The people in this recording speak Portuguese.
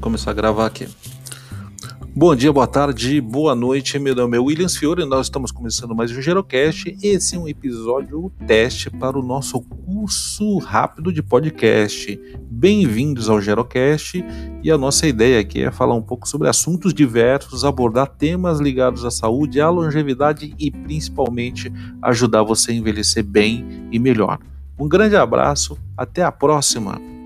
começar a gravar aqui. Bom dia, boa tarde, boa noite. Meu nome é Williams Fiore. e Nós estamos começando mais um Gerocast. Esse é um episódio teste para o nosso curso rápido de podcast. Bem-vindos ao Gerocast. E a nossa ideia aqui é falar um pouco sobre assuntos diversos, abordar temas ligados à saúde, à longevidade e principalmente ajudar você a envelhecer bem e melhor. Um grande abraço, até a próxima!